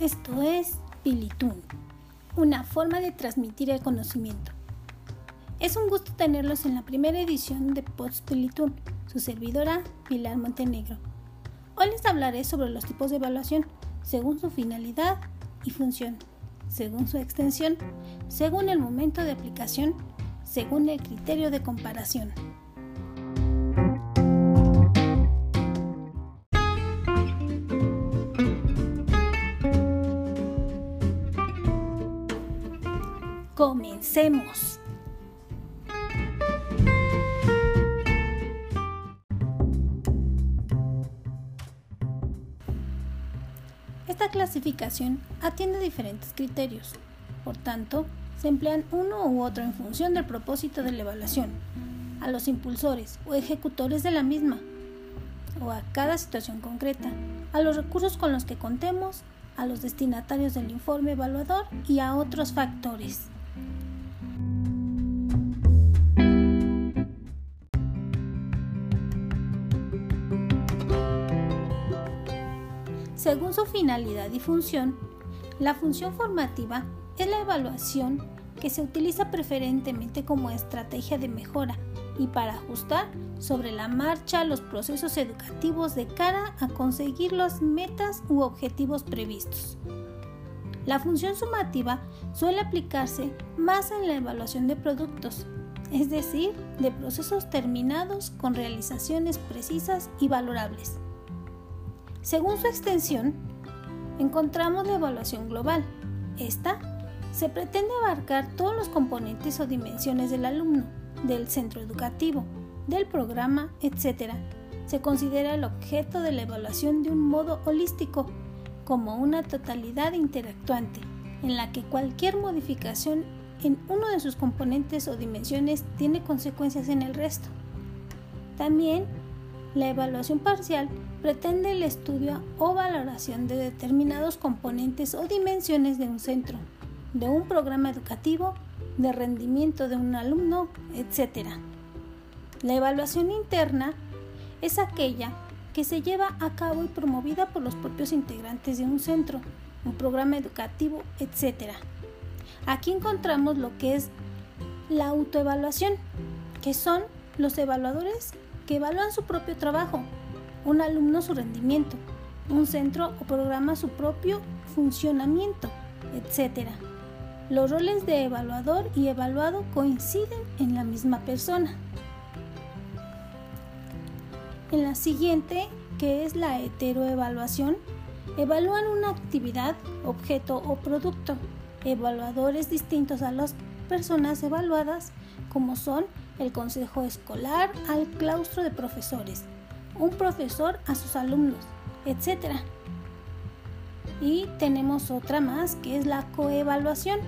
Esto es Pilitún, una forma de transmitir el conocimiento. Es un gusto tenerlos en la primera edición de Post Pilitún, su servidora Pilar Montenegro. Hoy les hablaré sobre los tipos de evaluación según su finalidad y función, según su extensión, según el momento de aplicación, según el criterio de comparación. Comencemos. Esta clasificación atiende diferentes criterios, por tanto, se emplean uno u otro en función del propósito de la evaluación, a los impulsores o ejecutores de la misma, o a cada situación concreta, a los recursos con los que contemos, a los destinatarios del informe evaluador y a otros factores. Según su finalidad y función, la función formativa es la evaluación que se utiliza preferentemente como estrategia de mejora y para ajustar sobre la marcha los procesos educativos de cara a conseguir las metas u objetivos previstos. La función sumativa suele aplicarse más en la evaluación de productos, es decir, de procesos terminados con realizaciones precisas y valorables. Según su extensión, encontramos la evaluación global. Esta se pretende abarcar todos los componentes o dimensiones del alumno, del centro educativo, del programa, etc. Se considera el objeto de la evaluación de un modo holístico, como una totalidad interactuante, en la que cualquier modificación en uno de sus componentes o dimensiones tiene consecuencias en el resto. También la evaluación parcial pretende el estudio o valoración de determinados componentes o dimensiones de un centro, de un programa educativo, de rendimiento de un alumno, etc. La evaluación interna es aquella que se lleva a cabo y promovida por los propios integrantes de un centro, un programa educativo, etc. Aquí encontramos lo que es la autoevaluación, que son los evaluadores que evalúan su propio trabajo, un alumno su rendimiento, un centro o programa su propio funcionamiento, etc. Los roles de evaluador y evaluado coinciden en la misma persona. En la siguiente, que es la heteroevaluación, evalúan una actividad, objeto o producto. Evaluadores distintos a las personas evaluadas, como son el consejo escolar al claustro de profesores, un profesor a sus alumnos, etc. Y tenemos otra más que es la coevaluación.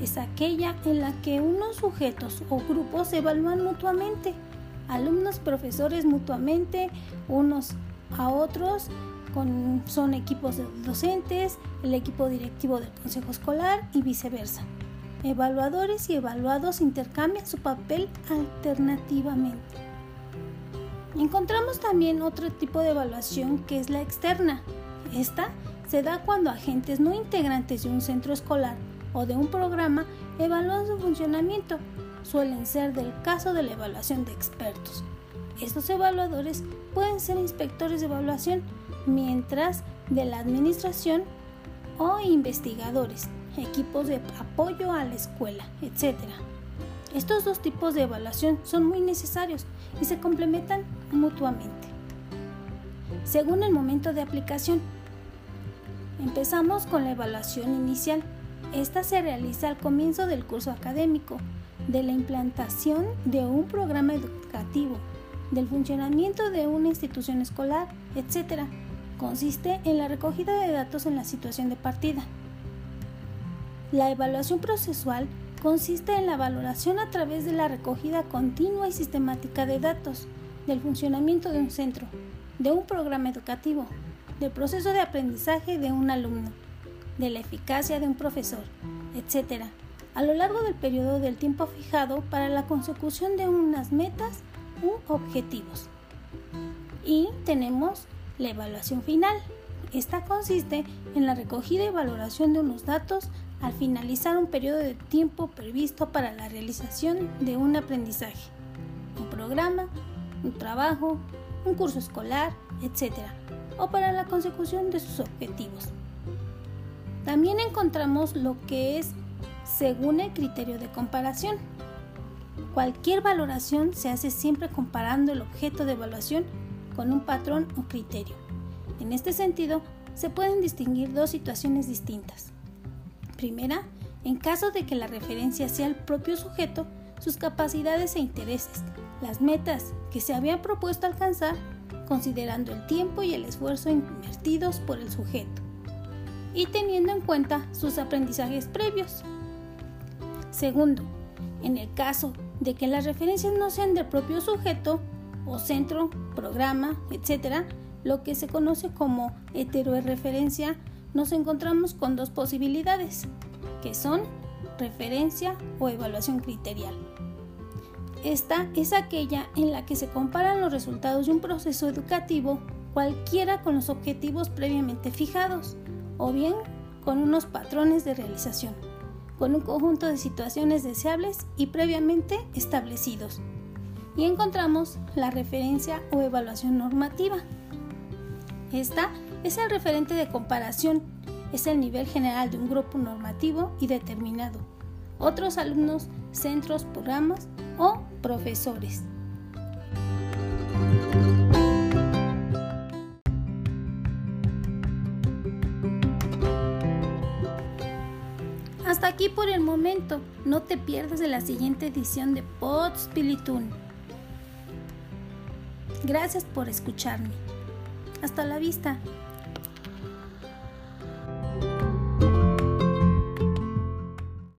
Es aquella en la que unos sujetos o grupos se evalúan mutuamente, alumnos, profesores mutuamente, unos a otros, son equipos de docentes, el equipo directivo del consejo escolar y viceversa. Evaluadores y evaluados intercambian su papel alternativamente. Encontramos también otro tipo de evaluación que es la externa. Esta se da cuando agentes no integrantes de un centro escolar o de un programa evalúan su funcionamiento. Suelen ser del caso de la evaluación de expertos. Estos evaluadores pueden ser inspectores de evaluación, mientras de la administración o investigadores, equipos de apoyo a la escuela, etc. Estos dos tipos de evaluación son muy necesarios y se complementan mutuamente. Según el momento de aplicación, empezamos con la evaluación inicial. Esta se realiza al comienzo del curso académico, de la implantación de un programa educativo, del funcionamiento de una institución escolar, etc. Consiste en la recogida de datos en la situación de partida. La evaluación procesual consiste en la valoración a través de la recogida continua y sistemática de datos del funcionamiento de un centro, de un programa educativo, del proceso de aprendizaje de un alumno, de la eficacia de un profesor, etc., a lo largo del periodo del tiempo fijado para la consecución de unas metas u objetivos. Y tenemos la evaluación final, Esta consiste en la recogida y valoración de unos datos al finalizar un periodo de tiempo previsto para la realización de un aprendizaje, un programa, un trabajo, un curso escolar, etc., o para la consecución de sus objetivos. También encontramos lo que es según el criterio de comparación. Cualquier valoración se hace siempre comparando el objeto de evaluación con un patrón o criterio. En este sentido, se pueden distinguir dos situaciones distintas. Primera, en caso de que la referencia sea el propio sujeto, sus capacidades e intereses, las metas que se habían propuesto alcanzar, considerando el tiempo y el esfuerzo invertidos por el sujeto, y teniendo en cuenta sus aprendizajes previos. Segundo, en el caso de que las referencias no sean del propio sujeto o centro, programa, etc., lo que se conoce como heteroreferencia, nos encontramos con dos posibilidades, que son referencia o evaluación criterial. Esta es aquella en la que se comparan los resultados de un proceso educativo cualquiera con los objetivos previamente fijados o bien con unos patrones de realización, con un conjunto de situaciones deseables y previamente establecidos. Y encontramos la referencia o evaluación normativa. Esta es el referente de comparación, es el nivel general de un grupo normativo y determinado. Otros alumnos, centros, programas o profesores. Hasta aquí por el momento. No te pierdas de la siguiente edición de Pod Spilitun. Gracias por escucharme. Hasta la vista.